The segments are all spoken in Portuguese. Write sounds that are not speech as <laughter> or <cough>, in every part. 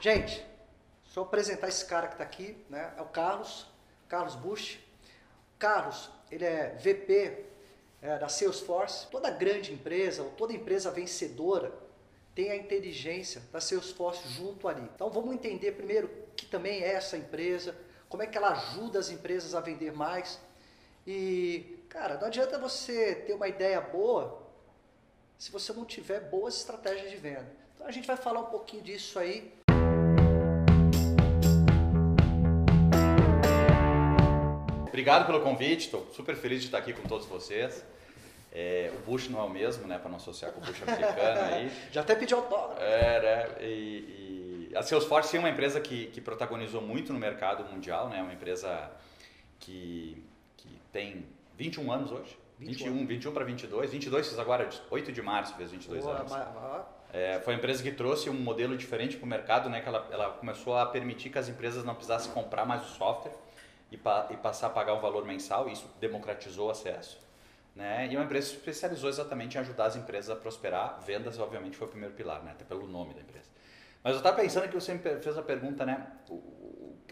Gente, só apresentar esse cara que está aqui, né? É o Carlos, Carlos Bush. Carlos, ele é VP é, da Salesforce. Toda grande empresa, ou toda empresa vencedora, tem a inteligência da Salesforce junto ali. Então vamos entender primeiro que também é essa empresa, como é que ela ajuda as empresas a vender mais. E, cara, não adianta você ter uma ideia boa se você não tiver boas estratégias de venda. Então a gente vai falar um pouquinho disso aí. Obrigado pelo convite, estou super feliz de estar aqui com todos vocês. É, o Bush não é o mesmo, né, para não associar com o Bush americano aí. <laughs> Já até pedi autógrafo. É, né, e, e a Salesforce é uma empresa que, que protagonizou muito no mercado mundial, né, uma empresa que, que tem 21 anos hoje. 21, 21, 21 para 22. 22 fiz agora, 8 de março fez 22 Boa, anos. É, foi a empresa que trouxe um modelo diferente para o mercado, né? Que ela, ela começou a permitir que as empresas não precisassem comprar mais o software e, pa, e passar a pagar um valor mensal. Isso democratizou o acesso. Né? E uma empresa se especializou exatamente em ajudar as empresas a prosperar. Vendas, obviamente, foi o primeiro pilar, né? até pelo nome da empresa. Mas eu estava pensando que você fez a pergunta, né?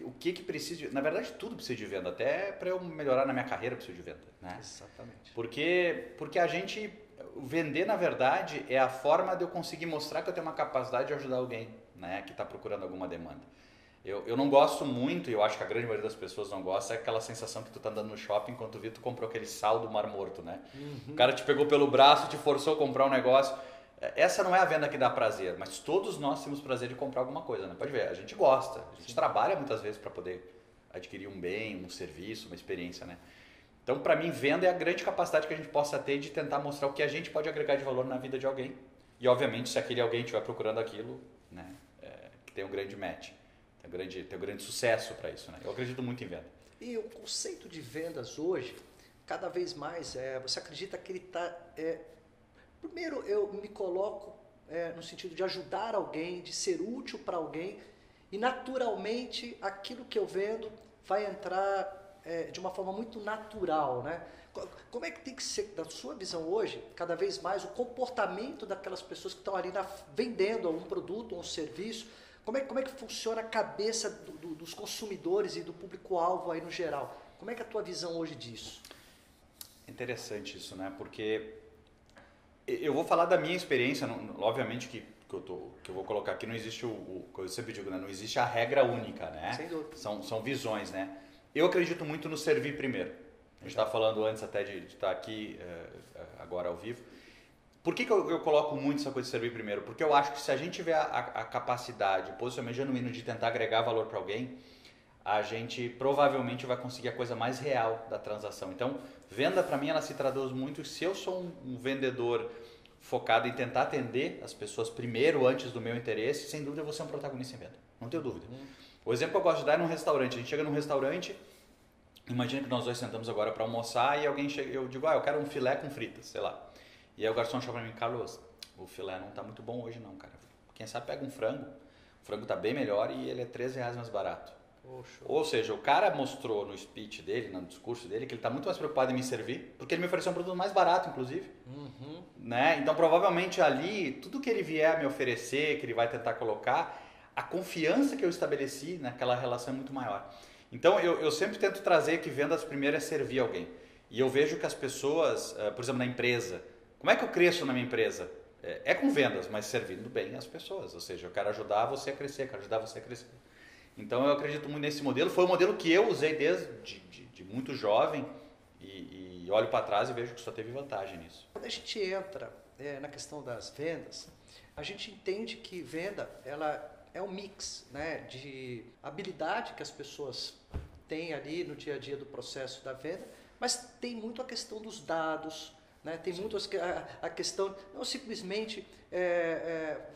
o que que precisa de, na verdade tudo precisa de venda até para eu melhorar na minha carreira preciso de venda né exatamente porque porque a gente vender na verdade é a forma de eu conseguir mostrar que eu tenho uma capacidade de ajudar alguém né que está procurando alguma demanda eu, eu não gosto muito, e eu acho que a grande maioria das pessoas não gosta, é aquela sensação que tu tá andando no shopping enquanto tu tu comprou aquele sal do mar morto, né? Uhum. O cara te pegou pelo braço, te forçou a comprar um negócio. Essa não é a venda que dá prazer, mas todos nós temos prazer de comprar alguma coisa, né? Pode ver, a gente gosta, a gente Sim. trabalha muitas vezes para poder adquirir um bem, um serviço, uma experiência, né? Então, para mim, venda é a grande capacidade que a gente possa ter de tentar mostrar o que a gente pode agregar de valor na vida de alguém. E, obviamente, se aquele alguém estiver procurando aquilo, né, é, que tem um grande match, tem um grande, tem um grande sucesso para isso, né? Eu acredito muito em venda. E o conceito de vendas hoje, cada vez mais, é, você acredita que ele está é, Primeiro, eu me coloco é, no sentido de ajudar alguém, de ser útil para alguém, e naturalmente aquilo que eu vendo vai entrar é, de uma forma muito natural, né? Como é que tem que ser, da sua visão hoje, cada vez mais, o comportamento daquelas pessoas que estão ali na, vendendo um produto ou um serviço? Como é, como é que funciona a cabeça do, do, dos consumidores e do público-alvo aí no geral? Como é que é a tua visão hoje disso? Interessante isso, né? Porque eu vou falar da minha experiência, obviamente que, que, eu, tô, que eu vou colocar aqui, não existe o, o eu sempre digo, né? não existe a regra única, né? Sem dúvida. São, são visões, né? Eu acredito muito no servir primeiro. A gente estava falando antes até de, estar aqui uh, agora ao vivo. Por que, que eu, eu, coloco muito essa coisa de servir primeiro? Porque eu acho que se a gente tiver a, a capacidade, o posicionamento genuíno de tentar agregar valor para alguém, a gente provavelmente vai conseguir a coisa mais real da transação. Então, venda para mim ela se traduz muito se eu sou um, um, vendedor focado em tentar atender as pessoas primeiro antes do meu interesse, sem dúvida eu vou ser um protagonista em venda. Não tenho dúvida. Uhum. O exemplo que eu gosto de dar é num restaurante. A gente chega num restaurante, imagina que nós dois sentamos agora para almoçar e alguém chega, eu digo: "Ah, eu quero um filé com fritas", sei lá. E aí o garçom chama para mim: "Carlos, o filé não está muito bom hoje não, cara. Quem sabe pega um frango. O frango está bem melhor e ele é 13 reais mais barato." Poxa. Ou seja, o cara mostrou no speech dele, no discurso dele, que ele está muito mais preocupado em me servir, porque ele me ofereceu um produto mais barato, inclusive. Uhum. Né? Então, provavelmente ali, tudo que ele vier me oferecer, que ele vai tentar colocar, a confiança que eu estabeleci naquela relação é muito maior. Então, eu, eu sempre tento trazer que vendas primeiro é servir alguém. E eu vejo que as pessoas, eh, por exemplo, na empresa, como é que eu cresço na minha empresa? É, é com vendas, mas servindo bem as pessoas. Ou seja, eu quero ajudar você a crescer, quero ajudar você a crescer. Então eu acredito muito nesse modelo. Foi um modelo que eu usei desde de, de, de muito jovem e, e olho para trás e vejo que só teve vantagem nisso. Quando a gente entra é, na questão das vendas, a gente entende que venda ela é um mix né, de habilidade que as pessoas têm ali no dia a dia do processo da venda, mas tem muito a questão dos dados, né, tem muito a, a, questão, não simplesmente é, é,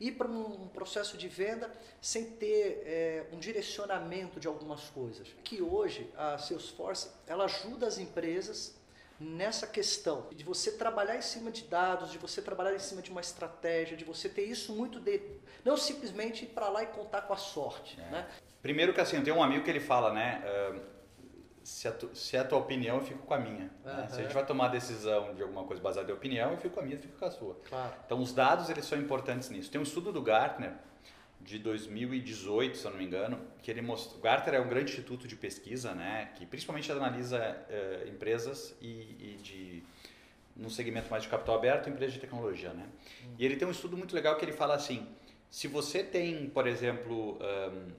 ir para um processo de venda sem ter é, um direcionamento de algumas coisas. Que hoje a Salesforce ela ajuda as empresas nessa questão de você trabalhar em cima de dados, de você trabalhar em cima de uma estratégia, de você ter isso muito de não simplesmente ir para lá e contar com a sorte, é. né? Primeiro que assim, eu tenho um amigo que ele fala, né? Uh se, a tu, se é a tua opinião, eu fico com a minha. Uhum. Né? Se a gente vai tomar decisão de alguma coisa baseada em opinião, eu fico com a minha, eu fico com a sua. Claro. Então, os dados eles são importantes nisso. Tem um estudo do Gartner de 2018, se eu não me engano, que ele mostrou. O Gartner é um grande instituto de pesquisa, né, que principalmente analisa uh, empresas e, e, de no segmento mais de capital aberto, empresas de tecnologia, né. Hum. E ele tem um estudo muito legal que ele fala assim: se você tem, por exemplo, um,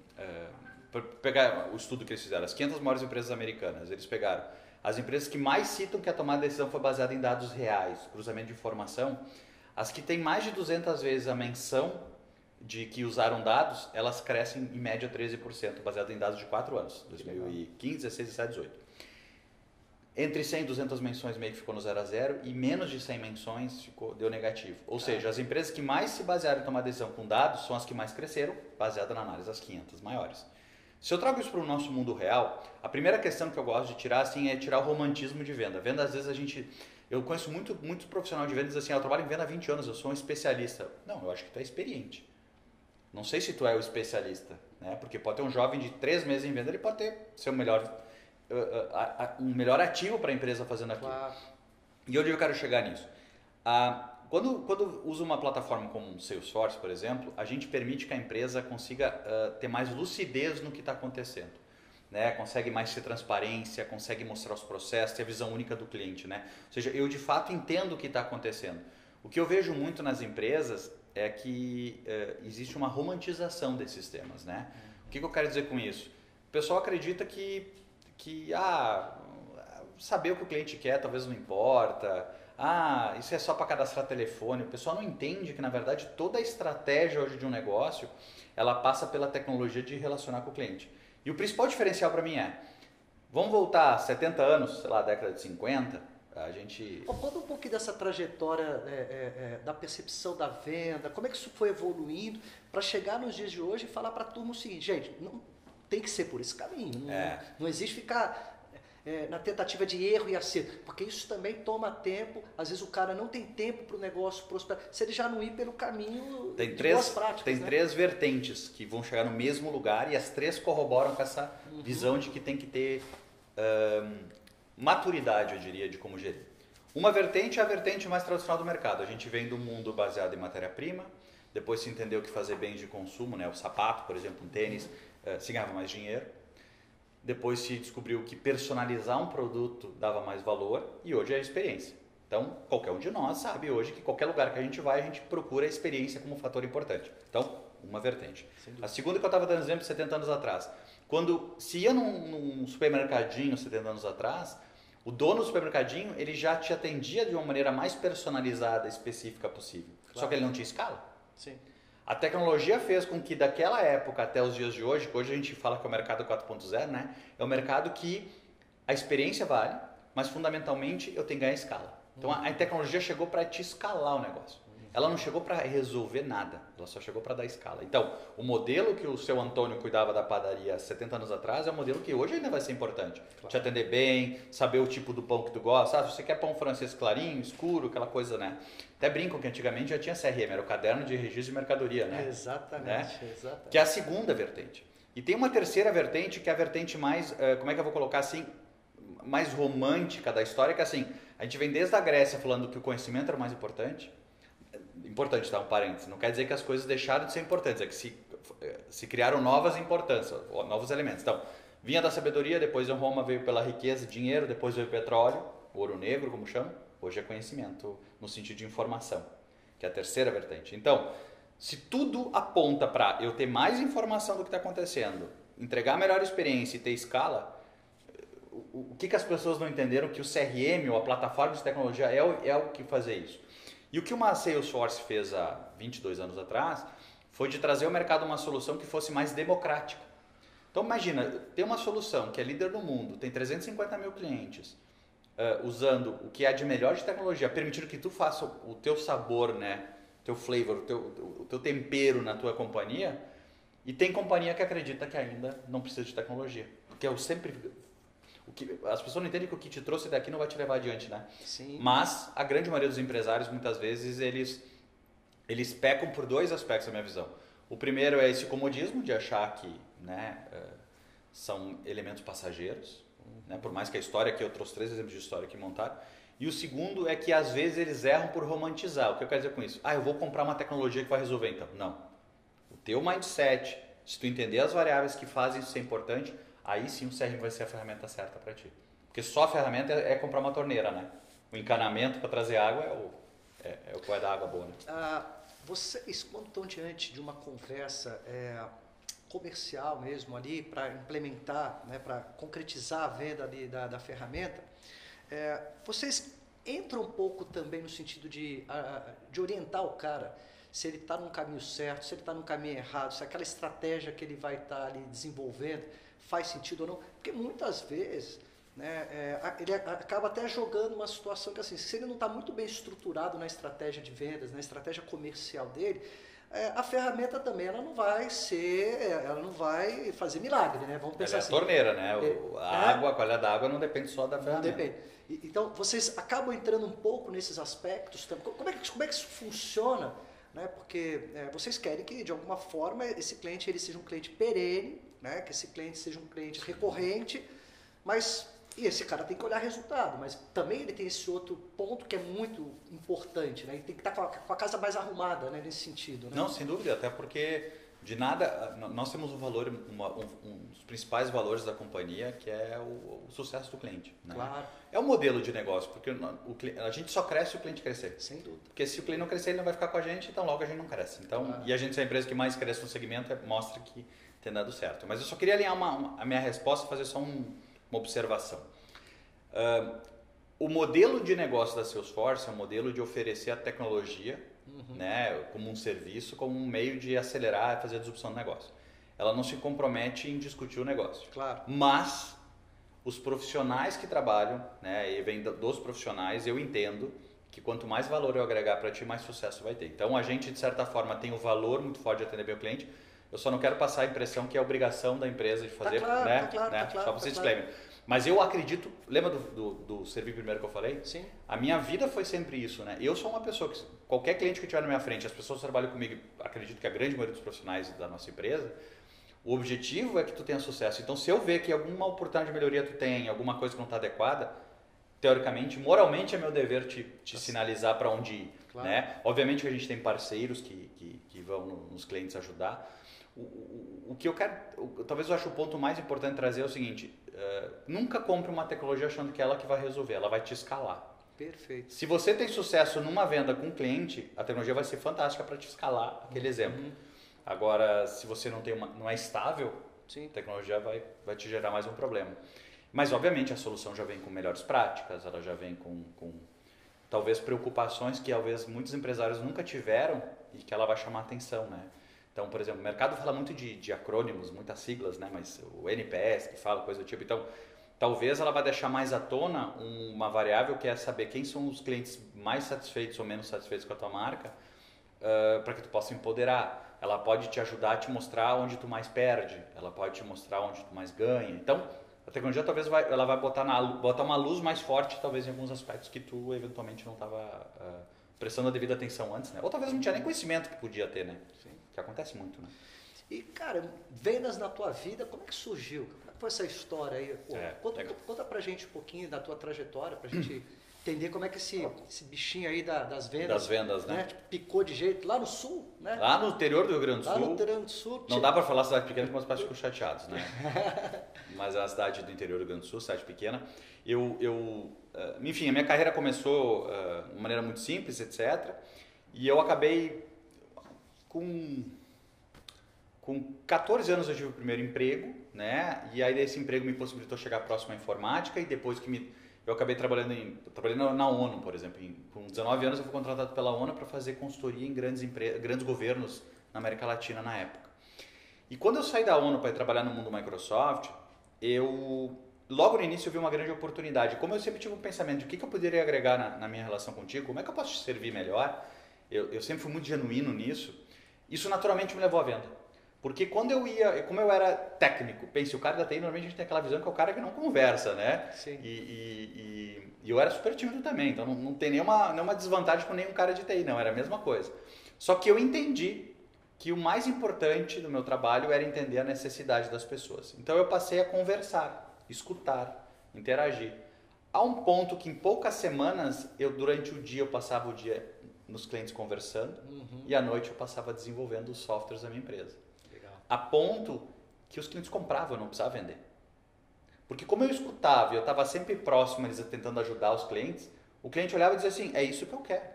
pegar o estudo que eles fizeram, as 500 maiores empresas americanas, eles pegaram as empresas que mais citam que a tomada de decisão foi baseada em dados reais, cruzamento de informação, as que têm mais de 200 vezes a menção de que usaram dados, elas crescem em média 13%, baseado em dados de 4 anos, 2015, 16, 17, 18. Entre 100 e 200 menções meio que ficou no 0 a 0 e menos de 100 menções ficou, deu negativo. Ou ah. seja, as empresas que mais se basearam em tomar decisão com dados são as que mais cresceram, baseada na análise das 500 maiores. Se eu trago isso para o nosso mundo real, a primeira questão que eu gosto de tirar assim é tirar o romantismo de venda. Venda às vezes a gente eu conheço muito muito profissional de vendas assim, ah, eu trabalho em venda há 20 anos, eu sou um especialista. Não, eu acho que tu é experiente. Não sei se tu é o especialista, né? Porque pode ter um jovem de três meses em venda, ele pode ter ser o melhor uh, uh, um melhor ativo para a empresa fazendo aquilo. Claro. E onde eu quero chegar nisso? Ah, quando, quando usa uma plataforma como o Salesforce, por exemplo, a gente permite que a empresa consiga uh, ter mais lucidez no que está acontecendo. Né? Consegue mais ter transparência, consegue mostrar os processos, ter a visão única do cliente. Né? Ou seja, eu de fato entendo o que está acontecendo. O que eu vejo muito nas empresas é que uh, existe uma romantização desses temas. Né? O que, que eu quero dizer com isso? O pessoal acredita que, que ah, saber o que o cliente quer talvez não importa, ah, isso é só para cadastrar telefone. O pessoal não entende que, na verdade, toda a estratégia hoje de um negócio, ela passa pela tecnologia de relacionar com o cliente. E o principal diferencial para mim é, vamos voltar 70 anos, sei lá, década de 50, a gente... Conta um pouquinho dessa trajetória é, é, é, da percepção da venda, como é que isso foi evoluindo para chegar nos dias de hoje e falar para a turma o seguinte, gente, não tem que ser por esse caminho, não, é. não existe ficar é, na tentativa de erro e acerto, porque isso também toma tempo. Às vezes o cara não tem tempo para o negócio prosperar. Se ele já não ir pelo caminho tem três, boas práticas. Tem né? três vertentes que vão chegar no mesmo lugar e as três corroboram com essa uhum. visão de que tem que ter um, maturidade, eu diria, de como gerir. Uma vertente é a vertente mais tradicional do mercado. A gente vem do mundo baseado em matéria-prima, depois se entendeu que fazer bens de consumo, né, o sapato, por exemplo, um tênis, uh, se ganhava mais dinheiro depois se descobriu que personalizar um produto dava mais valor e hoje é a experiência. Então, qualquer um de nós sabe hoje que qualquer lugar que a gente vai, a gente procura a experiência como um fator importante. Então, uma vertente. A segunda que eu estava dando exemplo 70 anos atrás. Quando se ia num, num, supermercadinho 70 anos atrás, o dono do supermercadinho ele já te atendia de uma maneira mais personalizada, específica possível. Claro. Só que ele não tinha escala. Sim. A tecnologia fez com que daquela época até os dias de hoje, que hoje a gente fala que é o mercado 4.0, né? É um mercado que a experiência vale, mas fundamentalmente eu tenho que ganhar escala. Então a, a tecnologia chegou para te escalar o negócio. Ela não chegou para resolver nada, ela só chegou para dar escala. Então, o modelo que o seu Antônio cuidava da padaria 70 anos atrás é um modelo que hoje ainda vai ser importante. Claro. Te atender bem, saber o tipo do pão que tu gosta. Ah, se você quer pão francês clarinho, escuro, aquela coisa, né? Até brinco que antigamente já tinha CRM, era o caderno de registro de mercadoria, né? Exatamente, né? exatamente. Que é a segunda vertente. E tem uma terceira vertente que é a vertente mais, eh, como é que eu vou colocar assim, mais romântica da história, que é assim, a gente vem desde a Grécia falando que o conhecimento era o mais importante, importante, tá? Um parênteses. Não quer dizer que as coisas deixaram de ser importantes, é que se, se criaram novas importâncias, novos elementos. Então, vinha da sabedoria, depois em Roma veio pela riqueza, dinheiro, depois veio petróleo, ouro negro, como chama. Hoje é conhecimento no sentido de informação, que é a terceira vertente. Então, se tudo aponta para eu ter mais informação do que está acontecendo, entregar melhor experiência e ter escala, o, o que, que as pessoas não entenderam que o CRM ou a plataforma de tecnologia é o, é o que fazer isso? E o que uma Salesforce fez há 22 anos atrás foi de trazer ao mercado uma solução que fosse mais democrática. Então imagina, tem uma solução que é líder no mundo, tem 350 mil clientes, uh, usando o que há de melhor de tecnologia, permitindo que tu faça o teu sabor, né, teu flavor, o teu, o teu tempero na tua companhia, e tem companhia que acredita que ainda não precisa de tecnologia. Porque eu sempre o que, as pessoas não entendem que o que te trouxe daqui não vai te levar adiante, né? Sim. Mas a grande maioria dos empresários, muitas vezes, eles, eles pecam por dois aspectos, na minha visão. O primeiro é esse comodismo de achar que né, uh, são elementos passageiros, né? por mais que a história aqui, eu trouxe três exemplos de história que montaram. E o segundo é que às vezes eles erram por romantizar. O que eu quero dizer com isso? Ah, eu vou comprar uma tecnologia que vai resolver então. Não teu mindset, se tu entender as variáveis que fazem isso ser importante, aí sim o CRM vai ser a ferramenta certa para ti. Porque só a ferramenta é, é comprar uma torneira, né? O encanamento para trazer água é o, é, é o que vai dar água boa. Né? Ah, vocês, quando estão diante de uma conversa é, comercial mesmo ali, para implementar, né, para concretizar a venda ali da, da ferramenta, é, vocês entram um pouco também no sentido de, de orientar o cara se ele está no caminho certo, se ele está no caminho errado, se aquela estratégia que ele vai estar tá ali desenvolvendo faz sentido ou não. Porque muitas vezes né, é, ele acaba até jogando uma situação que assim, se ele não está muito bem estruturado na estratégia de vendas, na estratégia comercial dele, é, a ferramenta também ela não vai ser, ela não vai fazer milagre, né? Vamos pensar ela é assim. torneira, né? O, a é, água, a qualidade da água não depende só da ferramenta. Não depende. Então vocês acabam entrando um pouco nesses aspectos. Como é que, como é que isso funciona? Né? Porque é, vocês querem que de alguma forma esse cliente ele seja um cliente perene, né? Que esse cliente seja um cliente recorrente, mas e esse cara tem que olhar resultado, mas também ele tem esse outro ponto que é muito importante, né? Ele tem que estar com a, com a casa mais arrumada, né? Nesse sentido. Né? Não, sem dúvida, até porque de nada, nós temos um valor, uma, um, um, dos principais valores da companhia, que é o, o sucesso do cliente. Né? Claro. É o modelo de negócio, porque o, o, a gente só cresce se o cliente crescer. Sem dúvida. Porque se o cliente não crescer, ele não vai ficar com a gente, então logo a gente não cresce. Então, claro. E a gente, é a empresa que mais cresce no segmento, é, mostra que tem dado certo. Mas eu só queria alinhar uma, uma, a minha resposta fazer só um, uma observação. Uh, o modelo de negócio da Salesforce é um modelo de oferecer a tecnologia uhum. né, como um serviço, como um meio de acelerar e fazer a disrupção do negócio. Ela não se compromete em discutir o negócio. Claro. Mas os profissionais que trabalham, né, e vem dos profissionais, eu entendo que quanto mais valor eu agregar para ti, mais sucesso vai ter. Então a gente, de certa forma, tem o valor muito forte de atender bem o cliente. Eu só não quero passar a impressão que é obrigação da empresa de fazer, tá claro, né? Tá claro, né? Tá claro, só para você tá disclaimer. Mas eu acredito, lembra do, do, do, servir primeiro que eu falei? Sim. A minha vida foi sempre isso, né? Eu sou uma pessoa que, qualquer cliente que tiver na minha frente, as pessoas que trabalham comigo, acredito que a grande maioria dos profissionais da nossa empresa, o objetivo é que tu tenha sucesso. Então, se eu ver que alguma oportunidade de melhoria tu tem, alguma coisa que não está adequada, teoricamente, moralmente é meu dever te, te sinalizar para onde ir. Claro. Né? Obviamente que a gente tem parceiros que, que, que vão nos clientes ajudar, o, o, o, que eu quero, o, talvez eu acho o ponto mais importante trazer é o seguinte: uh, nunca compre uma tecnologia achando que é ela que vai resolver, ela vai te escalar. Perfeito. Se você tem sucesso numa venda com um cliente, a tecnologia vai ser fantástica para te escalar aquele uhum. exemplo. Agora, se você não tem uma, não é estável, Sim. a tecnologia vai, vai te gerar mais um problema. Mas, obviamente, a solução já vem com melhores práticas, ela já vem com, com talvez preocupações que talvez muitos empresários nunca tiveram e que ela vai chamar atenção, né? Então, por exemplo, o mercado fala muito de, de acrônimos, muitas siglas, né? Mas o NPS que fala coisa do tipo. Então, talvez ela vai deixar mais à tona uma variável que é saber quem são os clientes mais satisfeitos ou menos satisfeitos com a tua marca, uh, para que tu possa empoderar. Ela pode te ajudar a te mostrar onde tu mais perde, ela pode te mostrar onde tu mais ganha. Então, a tecnologia talvez vai, ela vai botar, na, botar uma luz mais forte, talvez em alguns aspectos que tu eventualmente não estava uh, prestando a devida atenção antes, né? Ou talvez não tinha nem conhecimento que podia ter, né? Que acontece muito, né? E, cara, vendas na tua vida, como é que surgiu? Como é que foi essa história aí? Pô, é, conta, conta pra gente um pouquinho da tua trajetória, pra gente <clears throat> entender como é que esse, esse bichinho aí da, das vendas. Das vendas, né? né? Picou de jeito lá no sul, né? Lá no interior do Rio Grande do Sul. Lá no Rio Grande do Sul. Não dá pra falar cidade pequena porque meus pais ficam chateados, né? <laughs> Mas é uma cidade do interior do Rio Grande do Sul, cidade pequena. Eu, eu eh, enfim, a minha carreira começou uh, de maneira muito simples, etc. E eu acabei com com 14 anos eu tive o primeiro emprego, né? E aí desse emprego me possibilitou chegar próximo à informática e depois que me eu acabei trabalhando em trabalhando na ONU, por exemplo. Em, com 19 anos eu fui contratado pela ONU para fazer consultoria em grandes empresas, grandes governos na América Latina na época. E quando eu saí da ONU para trabalhar no mundo Microsoft, eu logo no início eu vi uma grande oportunidade. Como eu sempre tive um pensamento de o que, que eu poderia agregar na, na, minha relação contigo, como é que eu posso te servir melhor, eu, eu sempre fui muito genuíno nisso. Isso naturalmente me levou à venda. Porque quando eu ia, como eu era técnico, pense, o cara da TI normalmente a gente tem aquela visão que é o cara que não conversa, né? Sim. E, e, e, e eu era super tímido também, então não, não tem nenhuma, nenhuma desvantagem com nenhum cara de TI, não, era a mesma coisa. Só que eu entendi que o mais importante do meu trabalho era entender a necessidade das pessoas. Então eu passei a conversar, escutar, interagir. A um ponto que em poucas semanas, eu durante o dia, eu passava o dia nos clientes conversando Uhum. e à noite eu passava desenvolvendo os softwares da minha empresa. Legal. A ponto que os clientes compravam, eu não precisava vender. Porque como eu escutava e eu estava sempre próximo, eles tentando ajudar os clientes, o cliente olhava e dizia assim, é isso que eu quero.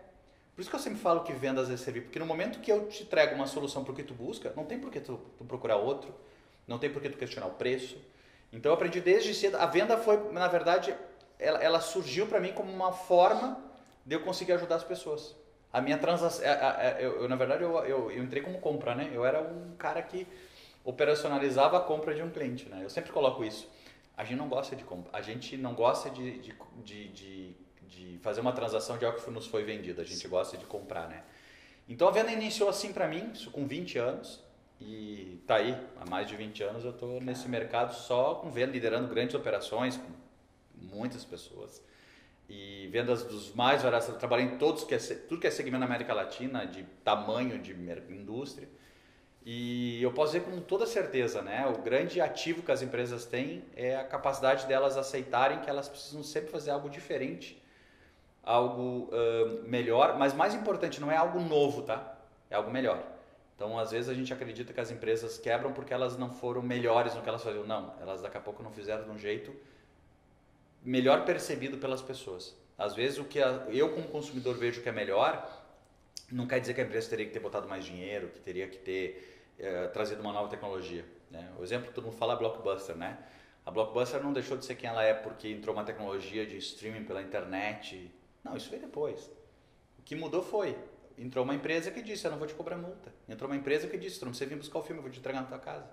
Por isso que eu sempre falo que vendas é servir, porque no momento que eu te entrego uma solução para o que tu busca, não tem por que tu, tu procurar outro, não tem por que tu questionar o preço. Então eu aprendi desde cedo, a venda foi, na verdade, ela, ela surgiu para mim como uma forma de eu conseguir ajudar as pessoas. A minha transação, eu, eu, na verdade, eu, eu, eu entrei como compra, né? Eu era um cara que operacionalizava a compra de um cliente, né? Eu sempre coloco isso. A gente não gosta de compra, a gente não gosta de, de, de, de, de fazer uma transação de algo que nos foi vendido, a gente gosta de comprar, né? Então a venda iniciou assim para mim, isso com 20 anos, e tá aí, há mais de 20 anos eu estou nesse mercado só com venda, liderando grandes operações com muitas pessoas. E vendas dos mais variados, eu trabalhei em todos que é, tudo que é segmento na América Latina, de tamanho de indústria. E eu posso dizer com toda certeza, né? O grande ativo que as empresas têm é a capacidade delas aceitarem que elas precisam sempre fazer algo diferente, algo uh, melhor, mas mais importante, não é algo novo, tá? É algo melhor. Então, às vezes a gente acredita que as empresas quebram porque elas não foram melhores no que elas faziam. Não, elas daqui a pouco não fizeram de um jeito melhor percebido pelas pessoas. Às vezes o que eu como consumidor vejo que é melhor, não quer dizer que a empresa teria que ter botado mais dinheiro, que teria que ter eh, trazido uma nova tecnologia. Né? O exemplo que todo mundo fala é Blockbuster, né? A Blockbuster não deixou de ser quem ela é porque entrou uma tecnologia de streaming pela internet. Não, isso veio depois. O que mudou foi, entrou uma empresa que disse, eu não vou te cobrar multa. Entrou uma empresa que disse, tu não precisa vir buscar o filme, eu vou te entregar na tua casa.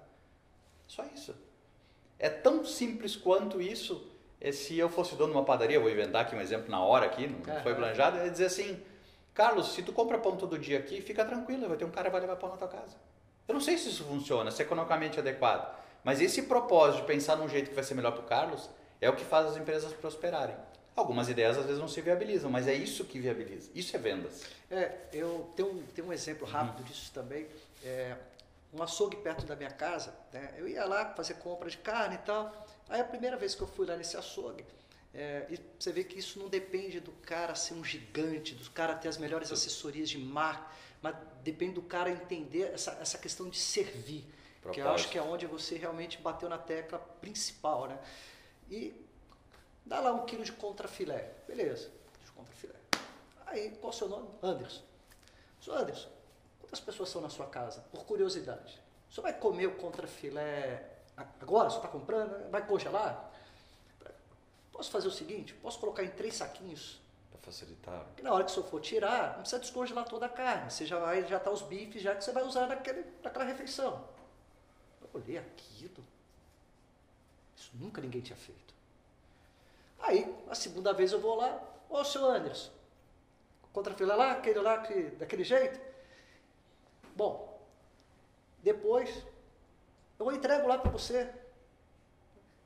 Só isso. É tão simples quanto isso. É se eu fosse dono de uma padaria, vou inventar aqui um exemplo na hora aqui, não foi planejado, é dizer assim, Carlos, se tu compra pão todo dia aqui, fica tranquilo, vai ter um cara que vai levar pão na tua casa. Eu não sei se isso funciona, se é economicamente adequado, mas esse propósito de pensar num jeito que vai ser melhor para o Carlos é o que faz as empresas prosperarem. Algumas ideias às vezes não se viabilizam, mas é isso que viabiliza. Isso é vendas. É, eu tenho um, tenho um exemplo rápido uhum. disso também. É, um açougue perto da minha casa, né? eu ia lá fazer compra de carne e tal. Aí a primeira vez que eu fui lá nesse açougue, é, e você vê que isso não depende do cara ser um gigante, do cara ter as melhores assessorias de marca, mas depende do cara entender essa, essa questão de servir, Propósito. que eu acho que é onde você realmente bateu na tecla principal, né? E dá lá um quilo de contrafilé, beleza, de contrafilé. Aí, qual é o seu nome? Anderson. Sou Anderson, quantas pessoas são na sua casa? Por curiosidade. Senhor vai comer o contrafilé agora? Você está comprando? Vai congelar? Posso fazer o seguinte? Posso colocar em três saquinhos? Para facilitar. Que na hora que o senhor for tirar, não precisa descongelar toda a carne. Você já vai, já tá os bifes já que você vai usar naquele, naquela refeição. Eu olhei aquilo. Isso nunca ninguém tinha feito. Aí, a segunda vez eu vou lá, ô seu Anderson, contrafilé lá, aquele lá, que, daquele jeito. Bom, depois eu entrego lá para você.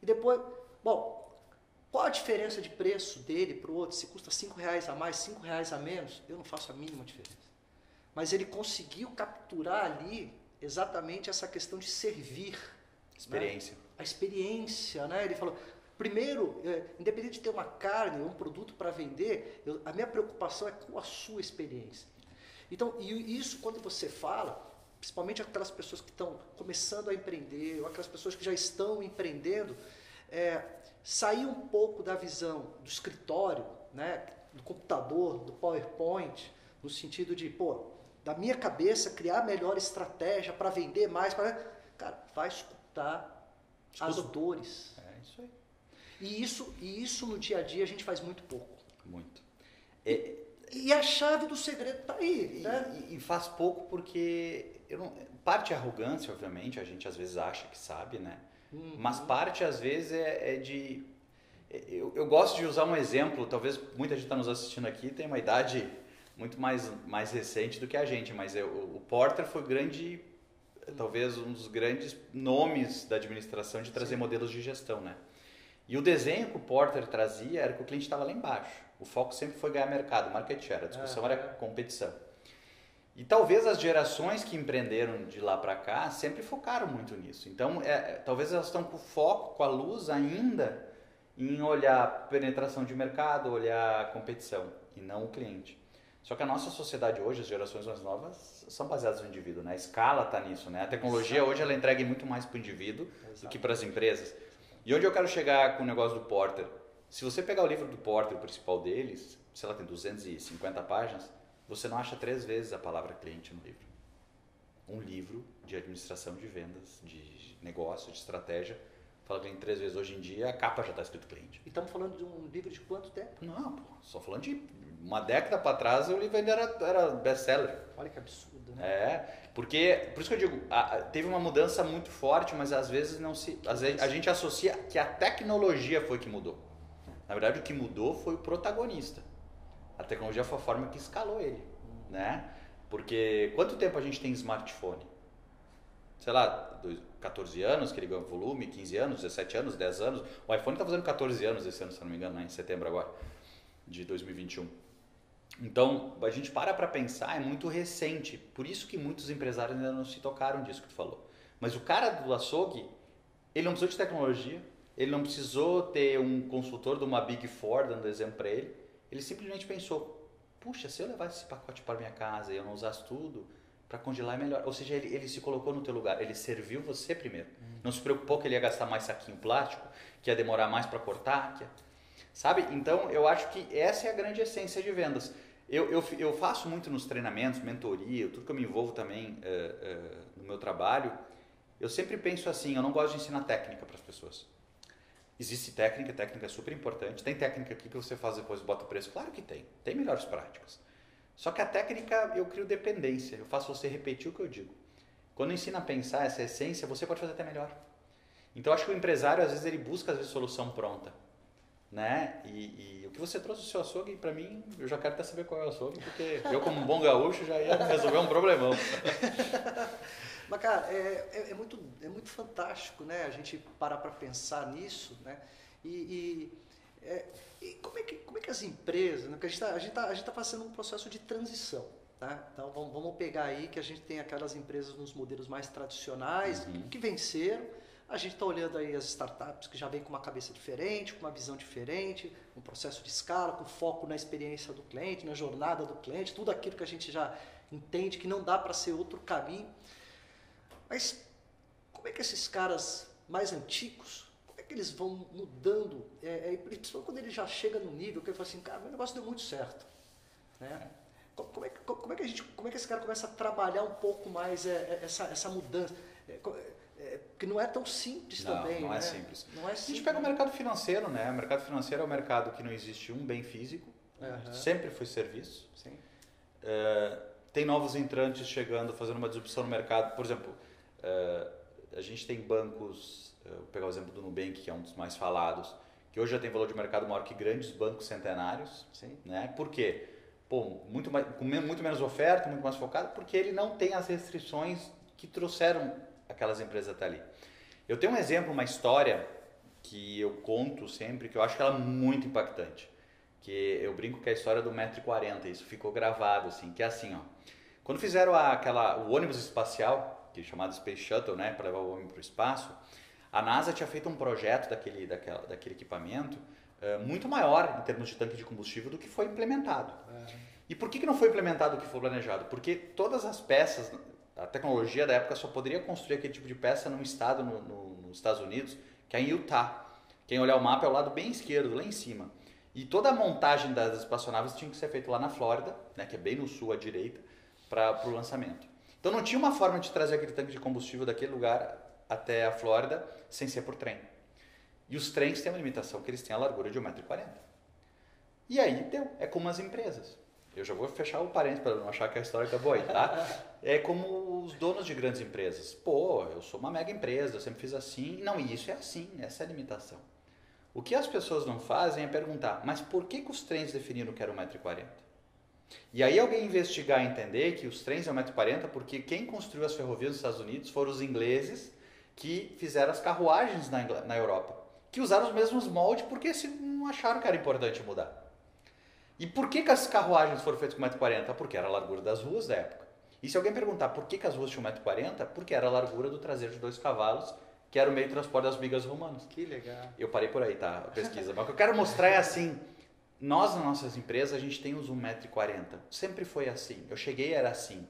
E depois, bom, qual a diferença de preço dele para o outro? Se custa 5 reais a mais, 5 reais a menos, eu não faço a mínima diferença. Mas ele conseguiu capturar ali exatamente essa questão de servir. Né? Experiência. Né? A experiência, né? Ele falou, primeiro, é, independente de ter uma carne ou um produto para vender, eu, a minha preocupação é com a sua experiência. Então, e isso quando você fala, principalmente aquelas pessoas que estão começando a empreender, ou aquelas pessoas que já estão empreendendo, é, sair um pouco da visão do escritório, né, do computador, do PowerPoint, no sentido de, pô, da minha cabeça criar a melhor estratégia para vender mais, pra... cara, vai escutar Escuta. as dores. É isso aí. E isso, e isso no dia a dia a gente faz muito pouco. Muito. É, e a chave do segredo está aí. E, né? e, e, faz pouco porque eu não, parte é arrogância, obviamente, a gente às vezes acha que sabe, né? Uhum. Mas parte às vezes é, é de. É, eu, eu, gosto de usar um exemplo, talvez muita gente está nos assistindo aqui tem uma idade muito mais, mais recente do que a gente, mas eu, o Porter foi grande, talvez um dos grandes nomes da administração de trazer Sim. modelos de gestão, né? E o desenho que o Porter trazia era que o cliente estava lá embaixo. O foco sempre foi ganhar mercado, market share. A discussão era competição. E talvez as gerações que empreenderam de lá para cá sempre focaram muito nisso. Então, é, é, talvez elas estão com foco, com a luz ainda em olhar penetração de mercado, olhar competição e não o cliente. Só que a nossa sociedade hoje, as gerações mais novas, são baseadas no indivíduo, né? A escala está nisso, né? A tecnologia Exato. hoje ela entrega muito mais para o indivíduo Exato. do que para as empresas. E onde eu quero chegar com o negócio do Porter? Se você pegar o livro do Porter, o principal deles, sei lá, tem 250 páginas, você não acha três vezes a palavra cliente no livro. Um livro de administração de vendas, de negócio, de estratégia, fala cliente três vezes. Hoje em dia, a capa já está escrito cliente. E estamos falando de um livro de quanto tempo? Não, pô, só falando de uma década para trás, o livro ainda era, era best-seller. Olha que absurdo, né? É, porque, por isso que eu digo, a, teve uma mudança muito forte, mas às vezes não se. Às vezes, a gente associa que a tecnologia foi que mudou. Na verdade, o que mudou foi o protagonista. A tecnologia foi a forma que escalou ele, né? Porque quanto tempo a gente tem smartphone? Sei lá, 14 anos que ele ganhou volume, 15 anos, 17 anos, 10 anos. O iPhone está fazendo 14 anos esse ano, se não me engano, né? em setembro agora, de 2021. Então, a gente para para pensar, é muito recente. Por isso que muitos empresários ainda não se tocaram disso que tu falou. Mas o cara do açougue, ele não precisou de tecnologia, ele não precisou ter um consultor de uma Big Four dando exemplo para ele. Ele simplesmente pensou: puxa, se eu levasse esse pacote para minha casa e eu não usasse tudo, para congelar é melhor. Ou seja, ele, ele se colocou no teu lugar, ele serviu você primeiro. Uhum. Não se preocupou que ele ia gastar mais saquinho plástico, que ia demorar mais para cortar, que ia... sabe? Então, eu acho que essa é a grande essência de vendas. Eu, eu, eu faço muito nos treinamentos, mentoria, tudo que eu me envolvo também é, é, no meu trabalho. Eu sempre penso assim: eu não gosto de ensinar técnica para as pessoas. Existe técnica, técnica é super importante. Tem técnica aqui que você faz depois bota o preço? Claro que tem. Tem melhores práticas. Só que a técnica eu crio dependência. Eu faço você repetir o que eu digo. Quando ensina a pensar essa essência, você pode fazer até melhor. Então acho que o empresário às vezes ele busca vezes solução pronta, né? E, e o que você trouxe do seu açougue para mim, eu já quero até saber qual é o açougue, porque eu como um bom gaúcho já ia resolver um problemão. <laughs> Mas, cara, é, é, é, muito, é muito fantástico, né? A gente parar para pensar nisso, né? E, e, é, e, como, é que, como é que as empresas... Né? Porque a gente está tá, tá passando um processo de transição, tá? Então, vamos, vamos pegar aí que a gente tem aquelas empresas nos modelos mais tradicionais, uhum. que venceram, a gente está olhando aí as startups que já vêm com uma cabeça diferente, com uma visão diferente, um processo de escala, com foco na experiência do cliente, na jornada do cliente, tudo aquilo que a gente já entende que não dá para ser outro caminho. Mas como é que esses caras mais antigos, como é que eles vão mudando? É, é, principalmente quando ele já chega no nível que ele fala assim, cara, meu negócio deu muito certo. Né? Como, é, como, é que a gente, como é que esse cara começa a trabalhar um pouco mais é, é essa, essa mudança? É, é, porque não é tão simples não, também. Não né? é simples. Não é simples. A gente pega o mercado financeiro, né? O mercado financeiro é um mercado que não existe um bem físico, uhum. sempre foi serviço. É, tem novos entrantes chegando, fazendo uma disrupção no mercado. Por exemplo, a gente tem bancos, uh, vou pegar o exemplo do Nubank, que é um dos mais falados, que hoje já tem valor de mercado maior que grandes bancos centenários. Sim. Né? Por quê? Pô, muito, mais, com muito menos oferta, muito mais focado, porque ele não tem as restrições que trouxeram aquelas empresas até ali. Eu tenho um exemplo, uma história que eu conto sempre, que eu acho que ela é muito impactante. Que eu brinco que é a história do 1,40m, isso ficou gravado, assim, que é assim, ó. Quando fizeram aquela, o ônibus espacial, que é chamado Space Shuttle, né, para levar o homem para o espaço, a NASA tinha feito um projeto daquele, daquela, daquele equipamento uh, muito maior em termos de tanque de combustível do que foi implementado. É. E por que, que não foi implementado o que foi planejado? Porque todas as peças, a tecnologia da época só poderia construir aquele tipo de peça num estado no, no, nos Estados Unidos, que é em Utah. Quem olhar o mapa é o lado bem esquerdo, lá em cima. E toda a montagem das espaçonaves tinha que ser feita lá na Flórida, né, que é bem no sul à direita, para o lançamento. Então não tinha uma forma de trazer aquele tanque de combustível daquele lugar até a Flórida sem ser por trem. E os trens têm uma limitação que eles têm a largura de 1,40m. E aí deu. É como as empresas. Eu já vou fechar o parênteses para não achar que a história acabou aí, tá? <laughs> É como os donos de grandes empresas. Pô, eu sou uma mega empresa, eu sempre fiz assim. Não, e isso é assim, essa é a limitação. O que as pessoas não fazem é perguntar, mas por que, que os trens definiram que era 1,40m? E aí alguém investigar e entender que os trens é 1,40m porque quem construiu as ferrovias nos Estados Unidos foram os ingleses que fizeram as carruagens na, na Europa, que usaram os mesmos moldes porque se não acharam que era importante mudar. E por que, que as carruagens foram feitas com 1,40m? Porque era a largura das ruas da época. E se alguém perguntar por que, que as ruas tinham 1,40m? Porque era a largura do traseiro de dois cavalos, que era o meio de transporte das migas romanas. Que legal. Eu parei por aí, tá? A pesquisa. Mas o que eu quero mostrar é assim, nós, nas nossas empresas, a gente tem os 1,40m. Sempre foi assim. Eu cheguei era assim.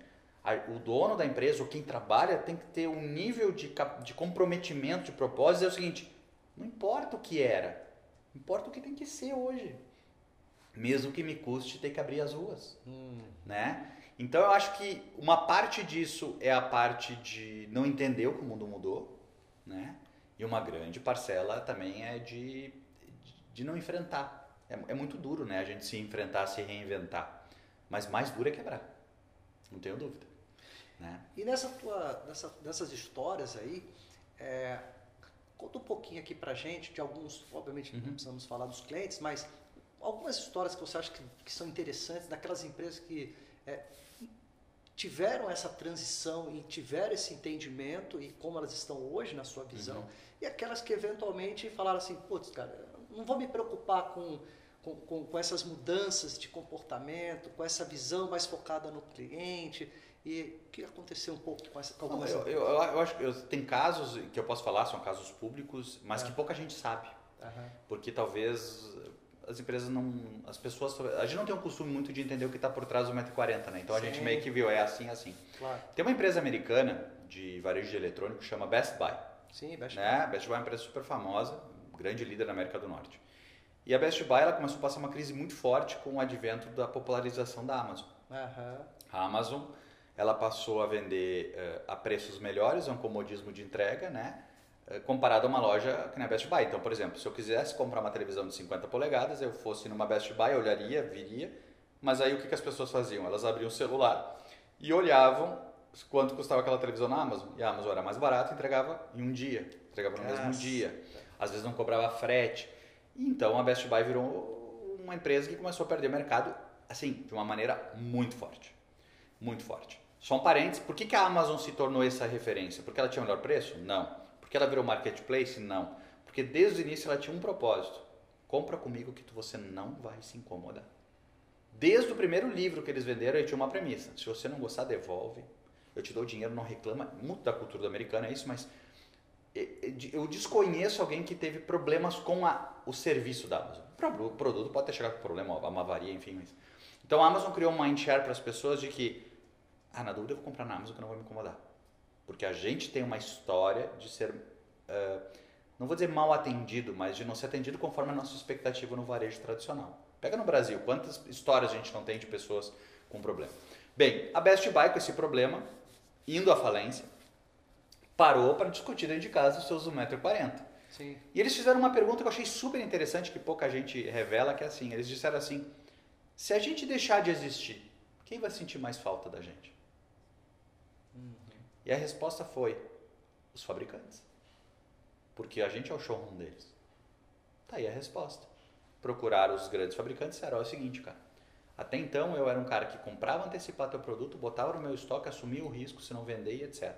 O dono da empresa, ou quem trabalha, tem que ter um nível de, de comprometimento, de propósito. É o seguinte, não importa o que era, importa o que tem que ser hoje. Mesmo que me custe ter que abrir as ruas. Hum. Né? Então eu acho que uma parte disso é a parte de não entender o que o mundo mudou, né? E uma grande parcela também é de, de não enfrentar. É, é muito duro, né? A gente se enfrentar, se reinventar. Mas mais duro é quebrar. Não tenho dúvida. Né? E nessa tua, nessa, nessas histórias aí, é, conta um pouquinho aqui pra gente de alguns, obviamente uhum. não precisamos falar dos clientes, mas algumas histórias que você acha que, que são interessantes daquelas empresas que é, tiveram essa transição e tiveram esse entendimento e como elas estão hoje na sua visão, uhum. e aquelas que eventualmente falaram assim, putz, cara, não vou me preocupar com, com, com, com, essas mudanças de comportamento, com essa visão mais focada no cliente. E o que aconteceu um pouco com, essa, com. Não, eu, eu, eu, acho que tem casos que eu posso falar, são casos públicos, mas é. que pouca gente sabe. Uhum. Porque talvez as empresas não. As pessoas. A gente não tem um costume muito de entender o que está por trás do 1,40m, né? Então Sim. a gente meio que viu, é assim, assim. Claro. Tem uma empresa americana de varejo de eletrônico que chama Best Buy. Sim, Best né? Buy. Best Buy é uma empresa super famosa, grande líder na América do Norte. E a Best Buy ela começou a passar uma crise muito forte com o advento da popularização da Amazon. Uhum. A Amazon ela passou a vender uh, a preços melhores, é um comodismo de entrega, né? Uh, comparado a uma loja que nem a Best Buy. Então, por exemplo, se eu quisesse comprar uma televisão de 50 polegadas, eu fosse numa Best Buy, olharia, viria, mas aí o que, que as pessoas faziam? Elas abriam o celular e olhavam quanto custava aquela televisão na Amazon. E a Amazon era mais barata, entregava em um dia, entregava no Nossa. mesmo dia às vezes não cobrava frete. Então a Best Buy virou uma empresa que começou a perder mercado, assim, de uma maneira muito forte. Muito forte. Só um parênteses, por que, que a Amazon se tornou essa referência? Porque ela tinha o melhor preço? Não. Porque ela virou marketplace? Não. Porque desde o início ela tinha um propósito. Compra comigo que você não vai se incomodar. Desde o primeiro livro que eles venderam, ele tinha uma premissa. Se você não gostar, devolve. Eu te dou dinheiro, não reclama. Muito da cultura americana é isso, mas eu desconheço alguém que teve problemas com a, o serviço da Amazon. O produto pode ter chegado com problema, uma avaria, enfim. Mas... Então a Amazon criou um mindshare para as pessoas de que, ah, na dúvida eu vou comprar na Amazon que não vai me incomodar. Porque a gente tem uma história de ser, uh, não vou dizer mal atendido, mas de não ser atendido conforme a nossa expectativa no varejo tradicional. Pega no Brasil, quantas histórias a gente não tem de pessoas com problema. Bem, a Best Buy com esse problema, indo à falência, parou para discutir dentro de casa os seus 1,40m. Sim. E eles fizeram uma pergunta que eu achei super interessante, que pouca gente revela, que é assim, eles disseram assim, se a gente deixar de existir, quem vai sentir mais falta da gente? Uhum. E a resposta foi, os fabricantes. Porque a gente é o showroom deles. Tá aí a resposta. Procurar os grandes fabricantes era o seguinte, cara. Até então eu era um cara que comprava antecipar teu produto, botava no meu estoque, assumia o risco se não vender e etc.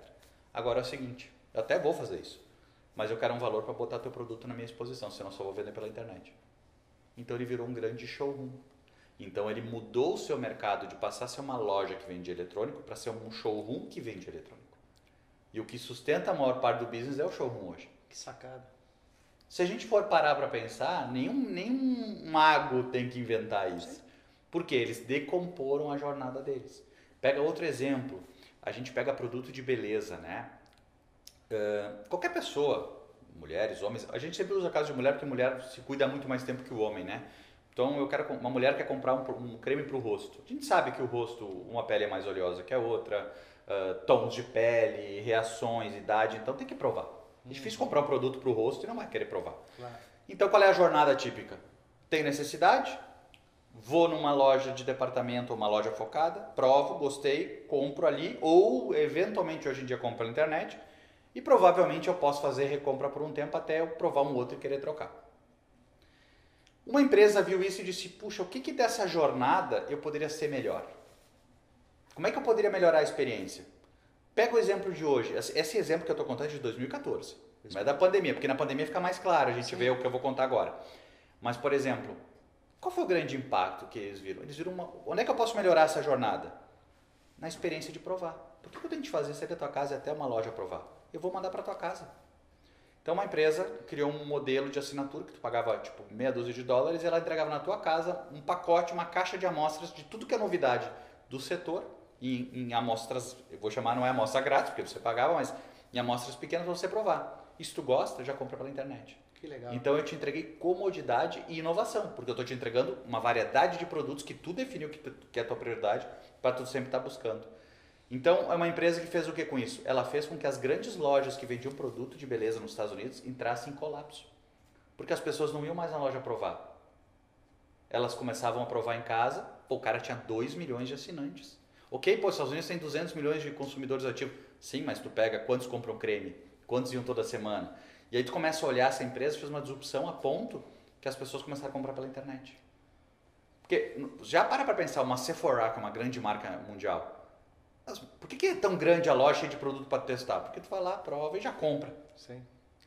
Agora é o seguinte, eu até vou fazer isso, mas eu quero um valor para botar teu produto na minha exposição, senão só vou vender pela internet. Então ele virou um grande showroom. Então ele mudou o seu mercado de passar a ser uma loja que vende eletrônico para ser um showroom que vende eletrônico. E o que sustenta a maior parte do business é o showroom hoje. Que sacada. Se a gente for parar para pensar, nenhum, nenhum mago tem que inventar isso. Porque eles decomporam a jornada deles. Pega outro exemplo a gente pega produto de beleza, né? Uh, qualquer pessoa, mulheres, homens, a gente sempre usa caso de mulher porque mulher se cuida muito mais tempo que o homem, né? Então eu quero uma mulher quer comprar um, um creme para o rosto. A gente sabe que o rosto, uma pele é mais oleosa que a outra, uh, tons de pele, reações, idade, então tem que provar. É difícil uhum. comprar um produto para o rosto e não vai querer provar. Claro. Então qual é a jornada típica? Tem necessidade? Vou numa loja de departamento ou uma loja focada, provo, gostei, compro ali, ou eventualmente hoje em dia compro na internet, e provavelmente eu posso fazer recompra por um tempo até eu provar um outro e querer trocar. Uma empresa viu isso e disse: puxa, o que, que dessa jornada eu poderia ser melhor? Como é que eu poderia melhorar a experiência? Pega o exemplo de hoje, esse exemplo que eu estou contando é de 2014, mas é da pandemia, porque na pandemia fica mais claro, a gente Sim. vê o que eu vou contar agora. Mas, por exemplo, qual foi o grande impacto que eles viram? Eles viram uma... onde é que eu posso melhorar essa jornada? Na experiência de provar. Por que eu tenho que fazer sair da tua casa e até uma loja provar? Eu vou mandar para tua casa. Então uma empresa criou um modelo de assinatura que tu pagava tipo meia dúzia de dólares e ela entregava na tua casa um pacote, uma caixa de amostras de tudo que é novidade do setor em, em amostras, eu vou chamar não é amostra grátis porque você pagava, mas em amostras pequenas para você provar. Se tu gosta, já compra pela internet. Que legal. Então eu te entreguei comodidade e inovação, porque eu estou te entregando uma variedade de produtos que tu definiu que, tu, que é a tua prioridade para tu sempre estar tá buscando. Então é uma empresa que fez o que com isso? Ela fez com que as grandes lojas que vendiam produto de beleza nos Estados Unidos entrassem em colapso, porque as pessoas não iam mais na loja provar. Elas começavam a provar em casa, pô, o cara tinha 2 milhões de assinantes. Ok, pô, os Estados Unidos tem 200 milhões de consumidores ativos. Sim, mas tu pega quantos compram creme, quantos iam toda semana. E aí tu começa a olhar essa empresa, fez uma disrupção a ponto que as pessoas começaram a comprar pela internet. Porque já para para pensar, uma Sephora, que é uma grande marca mundial, por que, que é tão grande a loja de produto para testar? Porque tu vai lá, prova e já compra. Sim.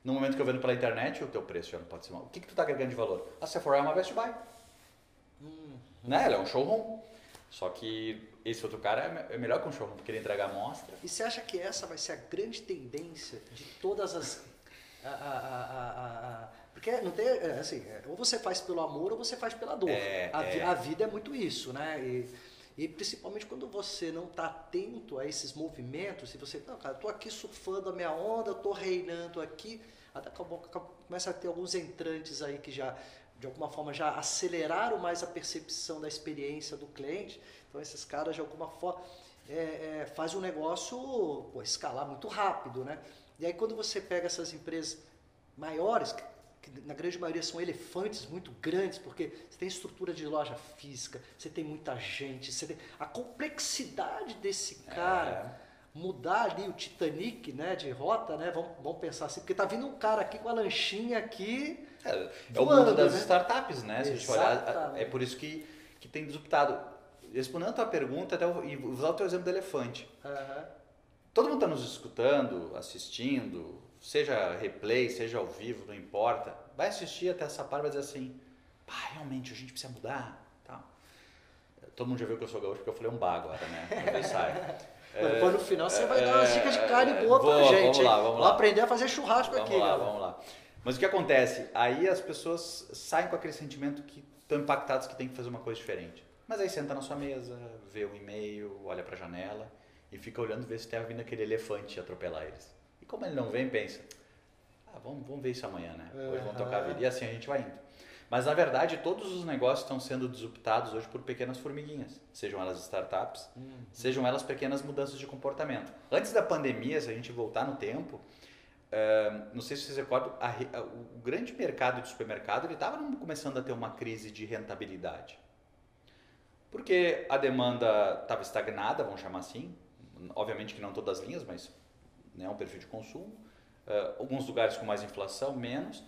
No momento que eu vendo pela internet, o teu preço já não pode ser mal. O que, que tu está agregando de valor? A Sephora é uma Best Buy. Hum. Né? Ela é um showroom. Só que esse outro cara é, é melhor que um showroom, porque ele entrega amostra. E você acha que essa vai ser a grande tendência de todas as a, a, a, porque não tem, é, assim, é, ou você faz pelo amor ou você faz pela dor. É, a, é. a, vida é muito isso, né? E, e principalmente quando você não está atento a esses movimentos, se você, não, cara, tô aqui surfando a minha onda, tô reinando aqui, até acabou, começa a ter alguns entrantes aí que já, de alguma forma, já aceleraram mais a percepção da experiência do cliente. Então esses caras, de alguma forma, é, é, faz o negócio pô, escalar muito rápido, né? E aí quando você pega essas empresas maiores, que, na grande maioria são elefantes muito grandes, porque você tem estrutura de loja física, você tem muita gente, você tem a complexidade desse cara. É mudar ali o Titanic, né, de rota, né? Vamos, vamos pensar assim, porque tá vindo um cara aqui com a lanchinha aqui. É, é o mundo das né? startups, né? Se a gente olhar, é por isso que, que tem disruptado. Respondendo a tua pergunta, até e usar o teu exemplo do elefante. Uhum. Todo mundo está nos escutando, assistindo, seja replay, seja ao vivo, não importa. Vai assistir até essa parte e vai dizer assim, pá, realmente a gente precisa mudar. Tal. Todo mundo já viu que eu sou gaúcho porque eu falei um bar agora, né? <laughs> Depois sai. É, no final você é, vai dar umas dicas de carne boa, boa pra gente. Vamos lá, vamos lá. aprender a fazer churrasco vamos aqui. Vamos lá, vamos lá. Mas o que acontece? Aí as pessoas saem com aquele sentimento que estão impactados que tem que fazer uma coisa diferente. Mas aí senta na sua mesa, vê o e-mail, olha para a janela e fica olhando ver se tem vindo aquele elefante atropelar eles. E como ele não vem, pensa, ah, vamos, vamos ver isso amanhã, né? Hoje vamos tocar a vida. E assim a gente vai indo. Mas na verdade, todos os negócios estão sendo disruptados hoje por pequenas formiguinhas, sejam elas startups, uhum. sejam elas pequenas mudanças de comportamento. Antes da pandemia, se a gente voltar no tempo, uh, não sei se vocês recordam, a, a, o grande mercado de supermercado ele estava começando a ter uma crise de rentabilidade. Porque a demanda estava estagnada, vamos chamar assim, obviamente que não todas as linhas, mas né, um perfil de consumo. Uh, alguns lugares com mais inflação, menos.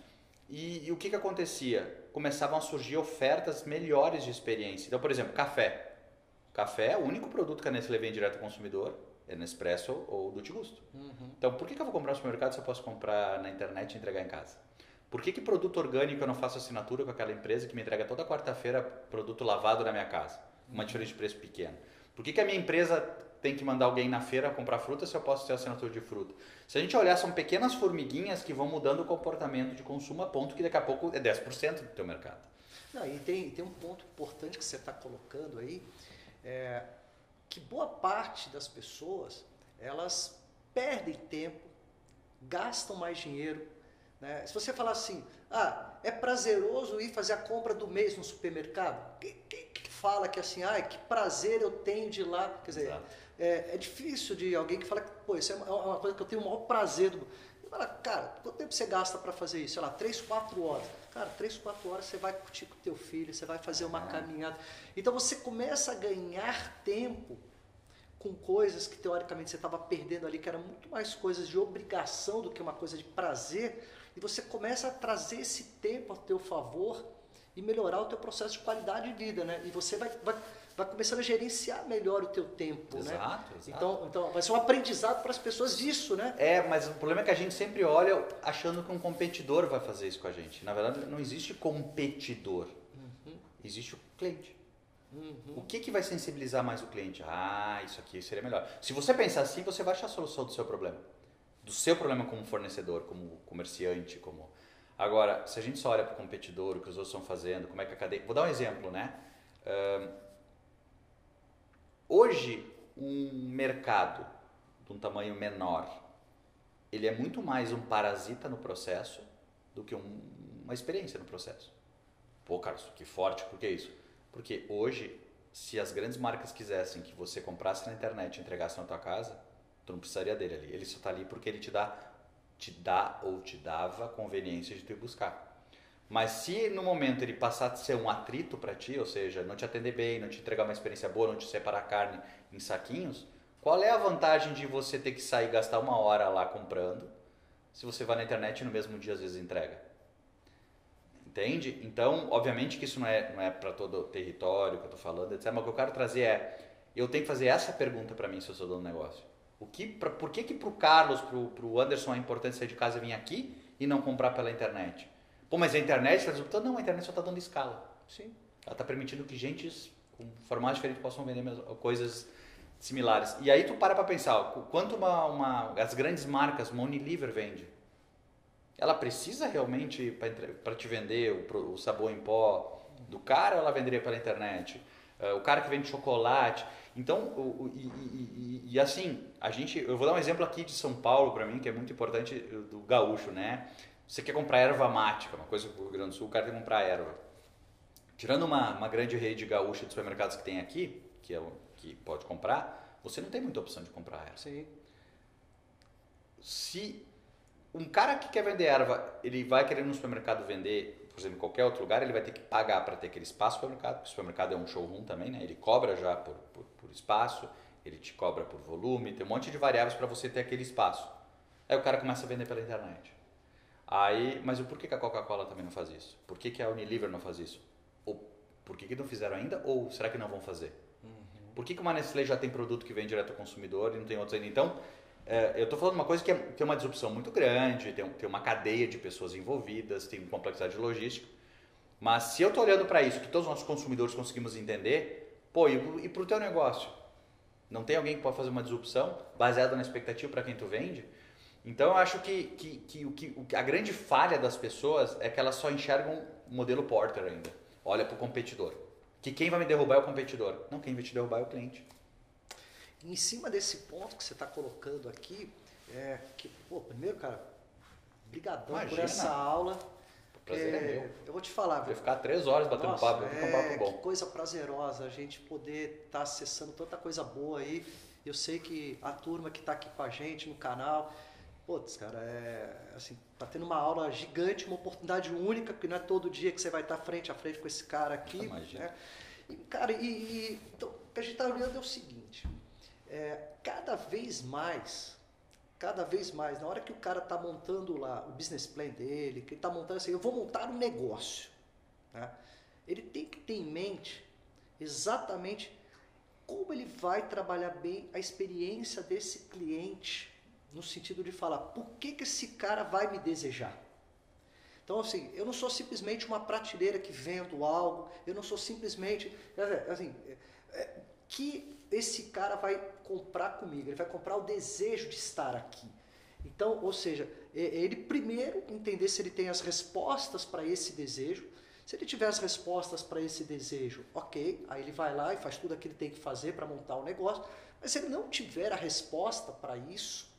E, e, o que, que acontecia? Começavam a surgir ofertas melhores de experiência. Então, por exemplo, café. Café é o único produto que a Nestlé vende direto ao consumidor, é Nespresso ou do Gusto. Uhum. Então, por que, que eu vou comprar no supermercado se eu posso comprar na internet e entregar em casa? Por que, que produto orgânico eu não faço assinatura com aquela empresa que me entrega toda quarta-feira produto lavado na minha casa? Uma diferença de preço pequena. Por que, que a minha empresa tem que mandar alguém na feira comprar fruta se eu posso ter assinatura de fruta. Se a gente olhar, são pequenas formiguinhas que vão mudando o comportamento de consumo a ponto que daqui a pouco é 10% do teu mercado. Não, e tem, tem um ponto importante que você está colocando aí, é, que boa parte das pessoas, elas perdem tempo, gastam mais dinheiro. Né? Se você falar assim, ah, é prazeroso ir fazer a compra do mês no supermercado, quem, quem, quem fala que assim, ah, que prazer eu tenho de ir lá, quer dizer... Exato é, é, difícil de alguém que fala que, pô, isso é uma, é coisa que eu tenho o maior prazer do. Fala, cara, quanto tempo você gasta para fazer isso? Sei lá, 3, 4 horas. Cara, 3, 4 horas você vai curtir com o teu filho, você vai fazer uma caminhada. Então você começa a ganhar tempo com coisas que teoricamente você estava perdendo ali, que eram muito mais coisas de obrigação do que uma coisa de prazer, e você começa a trazer esse tempo a teu favor e melhorar o teu processo de qualidade de vida, né? E você vai, vai vai começando a gerenciar melhor o teu tempo, exato, né? Exato. Então, então vai ser um aprendizado para as pessoas isso, né? É, mas o problema é que a gente sempre olha achando que um competidor vai fazer isso com a gente. Na verdade, não existe competidor. Uhum. Existe o cliente. Uhum. O que, que vai sensibilizar mais o cliente? Ah, isso aqui seria melhor. Se você pensar assim, você vai achar a solução do seu problema. do seu problema como fornecedor, como comerciante, como agora se a gente só olha para o competidor, o que os outros estão fazendo, como é que a cadeia, vou dar um exemplo, né? Uh, hoje um mercado de um tamanho menor, ele é muito mais um parasita no processo do que um, uma experiência no processo. Pô, Carlos, que forte, por que isso? Porque hoje, se as grandes marcas quisessem que você comprasse na internet e entregasse na tua casa, tu não precisaria dele ali. Ele só está ali porque ele te dá, te dá ou te dava conveniência de tu ir buscar. Mas se no momento ele passar a ser um atrito para ti, ou seja, não te atender bem, não te entregar uma experiência boa, não te separar carne em saquinhos, qual é a vantagem de você ter que sair e gastar uma hora lá comprando, se você vai na internet e no mesmo dia às vezes entrega? Entende? Então, obviamente que isso não é, não é para todo território que eu estou falando, etc. Mas o que eu quero trazer é, eu tenho que fazer essa pergunta para mim se eu sou dono do negócio. O que, pra, por que que para o Carlos, para o Anderson é importante sair de casa e vir aqui e não comprar pela internet? Pô, mas a internet está? Não, a internet só está dando escala. Sim. Ela está permitindo que gente com formatos diferentes possam vender coisas similares. E aí tu para para pensar, quanto uma, uma, as grandes marcas, uma Unilever vende? ela precisa realmente para te vender o, o, sabão em pó do cara ela venderia pela internet? Uh, o cara que vende chocolate. Então, o, o, e, e, e, assim, a gente, eu vou dar um exemplo aqui de São Paulo para mim, que é muito importante, do gaúcho, né? Você quer comprar erva mática, uma coisa que o Rio Grande do Sul, o cara tem que comprar erva. Tirando uma, uma grande rede gaúcha de supermercados que tem aqui, que, é que pode comprar, você não tem muita opção de comprar erva. Sim. Se um cara que quer vender erva, ele vai querer no supermercado vender, por exemplo, em qualquer outro lugar, ele vai ter que pagar para ter aquele espaço no supermercado, porque o supermercado é um showroom também, né? Ele cobra já por, por, por espaço, ele te cobra por volume, tem um monte de variáveis para você ter aquele espaço. Aí o cara começa a vender pela internet. Aí, mas o porquê que a Coca-Cola também não faz isso? Por que, que a Unilever não faz isso? Ou por que, que não fizeram ainda? Ou será que não vão fazer? Uhum. Por que, que uma Nestlé já tem produto que vem direto ao consumidor e não tem outros ainda? Então, é, eu estou falando uma coisa que é, tem uma disrupção muito grande, tem, tem uma cadeia de pessoas envolvidas, tem complexidade logística. Mas se eu estou olhando para isso, que todos os nossos consumidores conseguimos entender, pô, e, e para o teu negócio? Não tem alguém que pode fazer uma disrupção baseada na expectativa para quem tu vende? Então eu acho que, que, que, que, que a grande falha das pessoas é que elas só enxergam o modelo Porter ainda. Olha para o competidor. Que quem vai me derrubar é o competidor. Não, quem vai te derrubar é o cliente. Em cima desse ponto que você está colocando aqui, é que, pô, primeiro, cara, brigadão por essa aula. prazer é, é meu. Eu vou te falar. Vou ficar três horas batendo nossa, papo, é, um papo bom. Que coisa prazerosa a gente poder estar tá acessando tanta coisa boa aí. Eu sei que a turma que está aqui com a gente no canal, putz, cara, é assim, tá tendo uma aula gigante, uma oportunidade única, porque não é todo dia que você vai estar frente a frente com esse cara aqui. Né? E, cara, e, e então, o que a gente está olhando é o seguinte é, cada vez mais, cada vez mais, na hora que o cara está montando lá o business plan dele, que ele está montando assim, eu vou montar um negócio, né? ele tem que ter em mente exatamente como ele vai trabalhar bem a experiência desse cliente, no sentido de falar, por que, que esse cara vai me desejar? Então, assim, eu não sou simplesmente uma prateleira que vendo algo, eu não sou simplesmente, assim, é, que esse cara vai comprar comigo, ele vai comprar o desejo de estar aqui. Então, ou seja, ele primeiro entender se ele tem as respostas para esse desejo. Se ele tiver as respostas para esse desejo, ok, aí ele vai lá e faz tudo aquilo que ele tem que fazer para montar o negócio. Mas se ele não tiver a resposta para isso,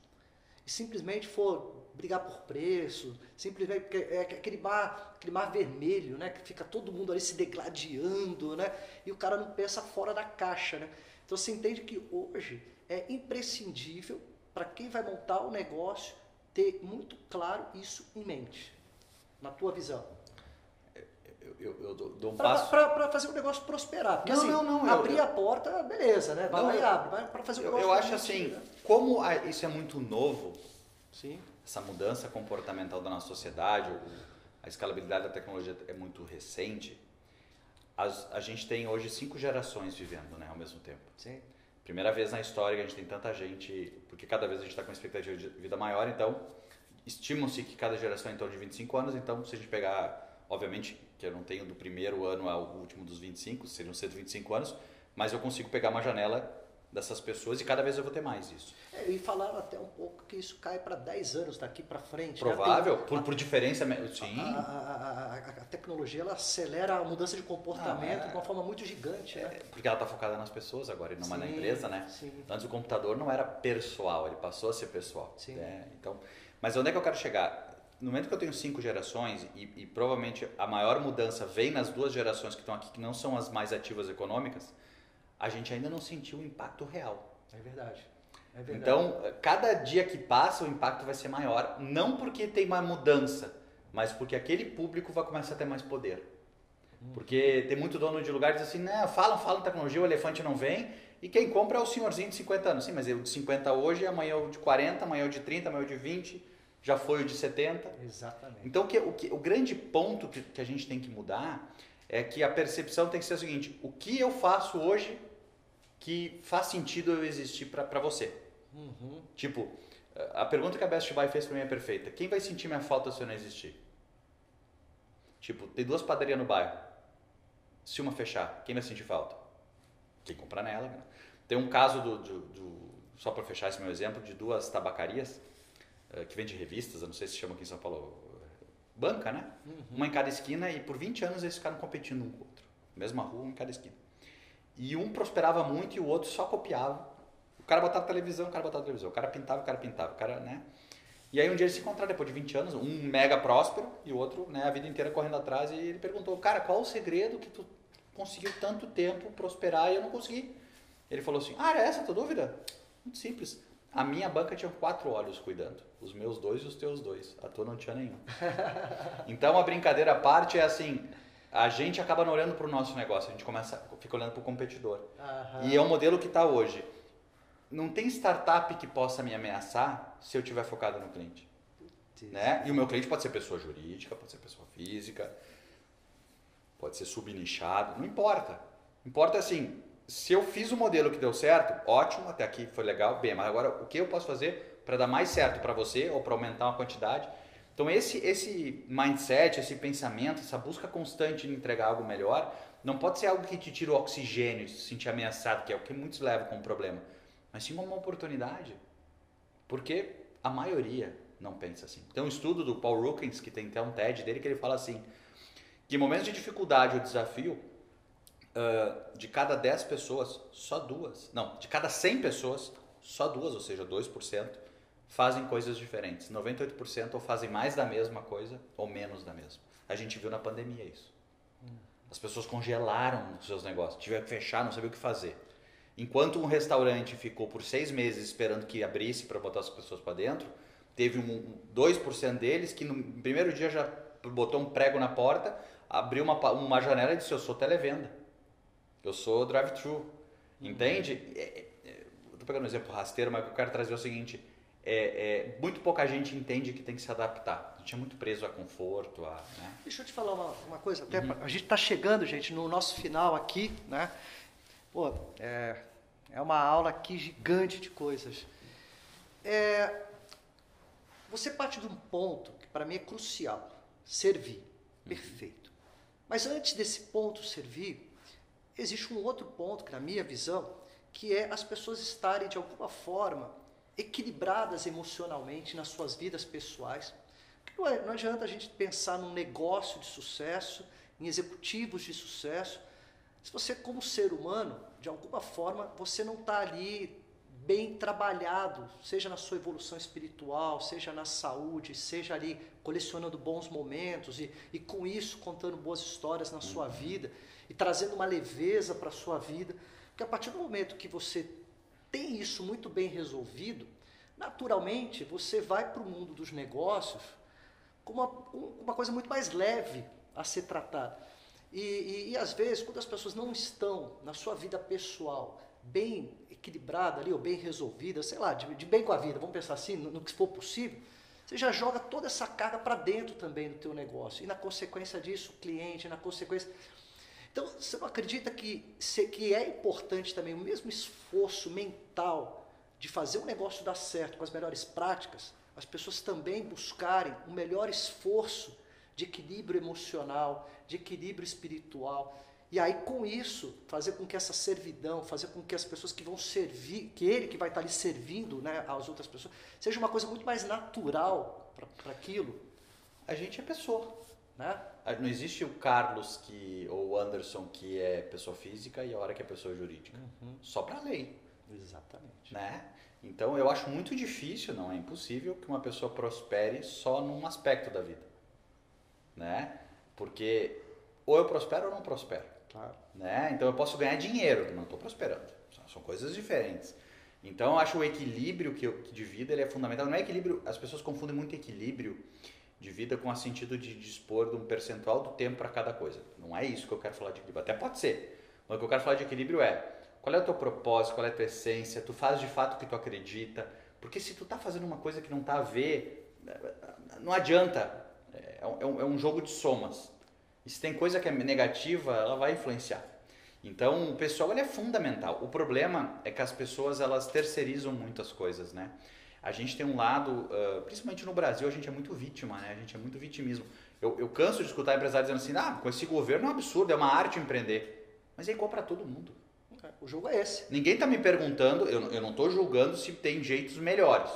simplesmente for brigar por preço, simplesmente é aquele mar, aquele mar vermelho, né, que fica todo mundo ali se degladiando, né, e o cara não pensa fora da caixa, né. Então você entende que hoje é imprescindível para quem vai montar o negócio ter muito claro isso em mente, na tua visão. Eu, eu, eu dou um pra, passo. Para fazer o negócio prosperar. Porque não, assim, não, não, abrir a porta, beleza, né? Vai lá e abre. Para fazer o negócio Eu, acho assim, né? Como a, isso é muito novo, Sim. essa mudança comportamental da nossa sociedade, a escalabilidade da tecnologia é muito recente, as, a gente tem hoje cinco gerações vivendo né, ao mesmo tempo. Sim. Primeira vez na história que a gente tem tanta gente, porque cada vez a gente está com uma expectativa de vida maior, então estimam-se que cada geração é em torno de 25 anos, então se a gente pegar, obviamente que eu não tenho do primeiro ano ao último dos 25, seriam 125 anos, mas eu consigo pegar uma janela dessas pessoas e cada vez eu vou ter mais isso. É, e falaram até um pouco que isso cai para 10 anos daqui para frente. Provável, por, por diferença, sim. A, a, a, a, tecnologia ela acelera a mudança de comportamento ah, é. de uma forma muito gigante. Né? É, porque ela está focada nas pessoas agora e não sim, na empresa, né? Sim. Antes o computador não era pessoal, ele passou a ser pessoal. Sim. Né? Então, mas onde é que eu quero chegar? No momento que eu tenho cinco gerações e, e provavelmente a maior mudança vem nas duas gerações que estão aqui, que não são as mais ativas econômicas, a gente ainda não sentiu o impacto real. É verdade. É verdade. Então, cada dia que passa, o impacto vai ser maior, não porque tem uma mudança, mas porque aquele público vai começar a ter mais poder. Hum. Porque tem muito dono de lugar que diz assim, né, falam, falam tecnologia, o elefante não vem, e quem compra é o senhorzinho de 50 anos. Sim, mas eu de 50 hoje, amanhã é o de 40, amanhã é o de 30, amanhã é o de 20, já foi o de 70. Exatamente. Então, o, que, o, que, o grande ponto que, que a gente tem que mudar é que a percepção tem que ser o seguinte: o que eu faço hoje que faz sentido eu existir para você? Uhum. Tipo, a pergunta que a Best Buy fez para mim é perfeita. Quem vai sentir minha falta se eu não existir? Tipo, tem duas padarias no bairro. Se uma fechar, quem vai sentir falta? Quem comprar nela. Né? Tem um caso do, do, do só para fechar esse meu exemplo, de duas tabacarias uh, que vende revistas, eu não sei se chama aqui em São Paulo, banca, né? Uhum. Uma em cada esquina e por 20 anos eles ficaram competindo um com o outro. Mesma rua, um em cada esquina. E um prosperava muito e o outro só copiava o cara botava televisão, o cara botava televisão. O cara pintava, o cara pintava. O cara, né? E aí um dia eles se encontraram depois de 20 anos, um mega próspero e o outro, né, a vida inteira correndo atrás. E ele perguntou, cara, qual o segredo que tu conseguiu tanto tempo prosperar e eu não consegui? Ele falou assim, ah, era essa a tua dúvida? Muito simples. A minha banca tinha quatro olhos cuidando. Os meus dois e os teus dois. A tua não tinha nenhum. <laughs> então a brincadeira à parte é assim, a gente acaba não olhando para o nosso negócio, a gente começa, fica olhando para o competidor. Uhum. E é o modelo que está hoje não tem startup que possa me ameaçar se eu estiver focado no cliente. Né? E o meu cliente pode ser pessoa jurídica, pode ser pessoa física, pode ser subnichado, não importa. Importa assim, se eu fiz o modelo que deu certo, ótimo, até aqui foi legal, bem, mas agora o que eu posso fazer para dar mais certo para você ou para aumentar uma quantidade? Então esse esse mindset, esse pensamento, essa busca constante de entregar algo melhor, não pode ser algo que te tira o oxigênio, se sentir ameaçado, que é o que muitos levam como problema mas sim uma oportunidade. Porque a maioria não pensa assim. Tem um estudo do Paul Rukins, que tem até um TED dele, que ele fala assim, que em momentos de dificuldade ou desafio, uh, de cada 10 pessoas, só duas, não, de cada 100 pessoas, só duas, ou seja, 2%, fazem coisas diferentes. 98% ou fazem mais da mesma coisa ou menos da mesma. A gente viu na pandemia isso. Hum. As pessoas congelaram os seus negócios, tiveram que fechar, não sabia o que fazer. Enquanto um restaurante ficou por seis meses esperando que abrisse para botar as pessoas para dentro, teve um, 2% deles que no primeiro dia já botou um prego na porta, abriu uma, uma janela e disse: Eu sou televenda, eu sou drive-thru. Entende? Estou é, é, pegando um exemplo rasteiro, mas eu quero trazer o seguinte: é, é, muito pouca gente entende que tem que se adaptar. A gente é muito preso a conforto. A, né? Deixa eu te falar uma, uma coisa. Até uhum. A gente está chegando, gente, no nosso final aqui, né? Pô, é, é uma aula aqui gigante de coisas. É, você parte de um ponto que para mim é crucial: servir. Perfeito. Mas antes desse ponto servir, existe um outro ponto que, na minha visão, que é as pessoas estarem de alguma forma equilibradas emocionalmente nas suas vidas pessoais. Não, é, não adianta a gente pensar num negócio de sucesso, em executivos de sucesso, se você, como ser humano, de alguma forma, você não está ali bem trabalhado, seja na sua evolução espiritual, seja na saúde, seja ali colecionando bons momentos e, e com isso contando boas histórias na sua vida e trazendo uma leveza para a sua vida. Porque a partir do momento que você tem isso muito bem resolvido, naturalmente você vai para o mundo dos negócios com uma, uma coisa muito mais leve a ser tratada. E, e, e, às vezes, quando as pessoas não estão na sua vida pessoal bem equilibrada ali, ou bem resolvida, sei lá, de, de bem com a vida, vamos pensar assim, no, no, que for possível, você já joga toda essa carga para dentro também do teu negócio. E na consequência disso, o cliente, na consequência... Então, você não acredita que, que é importante também o mesmo esforço mental de fazer o negócio dar certo com as melhores práticas, as pessoas também buscarem um melhor esforço de equilíbrio emocional, de equilíbrio espiritual. E aí, com isso, fazer com que essa servidão, fazer com que as pessoas que vão servir, que ele que vai estar ali servindo né, às outras pessoas, seja uma coisa muito mais natural para aquilo. A gente é pessoa. Né? Não existe o Carlos que, ou o Anderson que é pessoa física e a hora que é pessoa jurídica. Uhum. Só para lei. Exatamente. Né? Então eu acho muito difícil, não é impossível, que uma pessoa prospere só num aspecto da vida. Né? Porque ou eu prospero ou não prospero. Claro. Né? Então eu posso ganhar dinheiro, não estou prosperando. São coisas diferentes. Então eu acho o equilíbrio que eu, de vida ele é fundamental. Não é equilíbrio, as pessoas confundem muito equilíbrio de vida com o sentido de dispor de um percentual do tempo para cada coisa. Não é isso que eu quero falar de equilíbrio. Até pode ser. Mas o que eu quero falar de equilíbrio é qual é o teu propósito, qual é a tua essência, tu faz de fato o que tu acredita. Porque se tu tá fazendo uma coisa que não tá a ver, não adianta. É, é um, é um jogo de somas. E se tem coisa que é negativa, ela vai influenciar. Então, o pessoal ele é fundamental. O problema é que as pessoas elas terceirizam muitas coisas, né? A gente tem um lado, uh, principalmente no Brasil, a gente é muito vítima, né? A gente é muito vitimismo. Eu, eu canso de escutar empresários dizendo assim, ah, com esse governo é um absurdo, é uma arte empreender. Mas é igual para todo mundo. O jogo é esse. Ninguém está me perguntando, eu, eu não estou julgando se tem jeitos melhores.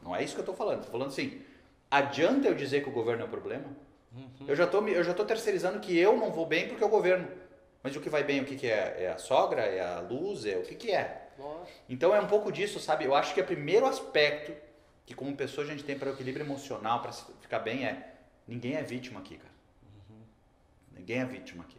Não é isso que eu estou falando. Estou falando assim, adianta eu dizer que o governo é o problema? Uhum. Eu já tô, eu já tô terceirizando que eu não vou bem porque é o governo. Mas o que vai bem, o que, que é? É a sogra? É a luz? É o que, que é? Então é um pouco disso, sabe? Eu acho que o primeiro aspecto que como pessoa a gente tem para o equilíbrio emocional, para ficar bem, é ninguém é vítima aqui, cara. Uhum. Ninguém é vítima aqui.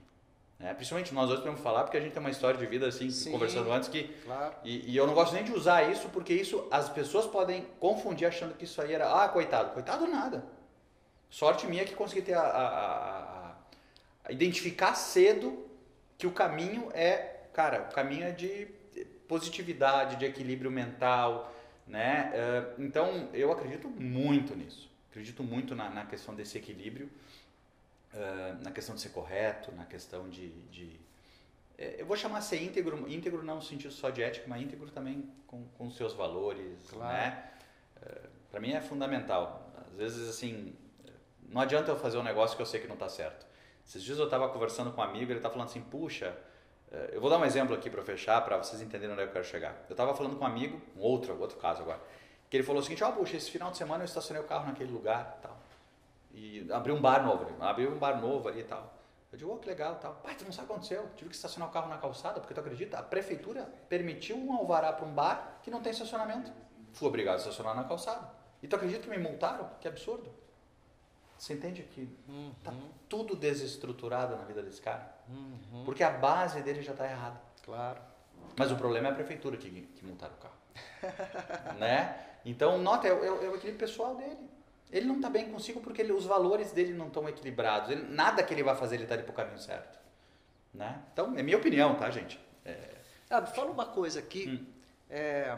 É, principalmente nós dois podemos falar porque a gente tem uma história de vida assim, Sim, conversando antes que. Claro. E, e, eu não gosto nem de usar isso porque isso as pessoas podem confundir achando que isso aí era. Ah, coitado. Coitado nada. Sorte minha que consegui ter a, a, a, a, identificar cedo que o caminho é, cara, o caminho é de positividade, de equilíbrio mental, né? Eh, então eu acredito muito nisso. Acredito muito na, na questão desse equilíbrio, eh, na questão de ser correto, na questão de, de eh, eu vou chamar ser íntegro, íntegro não no sentido só de ética, mas íntegro também com, com seus valores, claro. né? Para mim é fundamental. Às vezes assim não adianta eu fazer um negócio que eu sei que não está certo. Esses dias eu estava conversando com um amigo, ele está falando assim, puxa, eu vou dar um exemplo aqui para fechar, para vocês entenderem onde eu quero chegar. Eu estava falando com um amigo, um outro, outro caso agora, que ele falou o seguinte, ó, oh, puxa, esse final de semana eu estacionei o carro naquele lugar e tal. E abri um bar novo, abri um bar novo ali e tal. Eu digo, oh, que legal tal. Pai, tu não sabe o que aconteceu? Tive que estacionar o carro na calçada, porque tu acredita? A prefeitura permitiu um alvará para um bar que não tem estacionamento. Fui obrigado a estacionar na calçada. E tu acredita que me multaram? Que absurdo. Você entende que uhum. tá tudo desestruturado na vida desse cara? Uhum. Porque a base dele já está errada. Claro. Mas o problema é a prefeitura que, que montaram o carro. <laughs> né? Então, nota, é, é, é, o equilíbrio pessoal dele. Ele não está bem consigo porque ele, os valores dele não estão equilibrados. Ele, nada que ele vai fazer ele está indo para o caminho certo. Né? Então, é minha opinião, tá, gente? É... Ah, fala uma coisa aqui. Hum. É,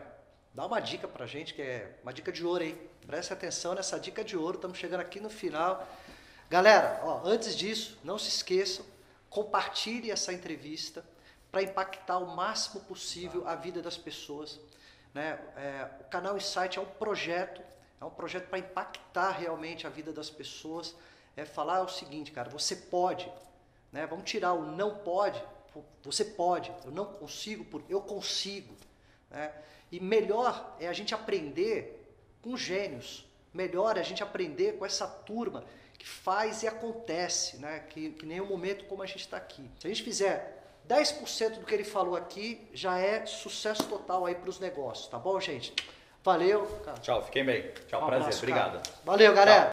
dá uma dica pra gente, que é uma dica de ouro aí. Preste atenção nessa dica de ouro, estamos chegando aqui no final. Galera, ó, antes disso, não se esqueçam, compartilhe essa entrevista para impactar o máximo possível a vida das pessoas. Né? É, o canal Insight é um projeto, é um projeto para impactar realmente a vida das pessoas. É falar o seguinte, cara, você pode, né? Vamos tirar o não pode, você pode, eu não consigo, por eu consigo. Né? E melhor é a gente aprender com gênios. Melhor é a gente aprender com essa turma que faz e acontece, né? que, que nem o momento como a gente está aqui. Se a gente fizer 10% do que ele falou aqui, já é sucesso total aí para os negócios, tá bom, gente? Valeu. Cara. Tchau, fiquem bem. Tchau, um prazer. Abraço, Obrigado. Valeu, galera. Tchau.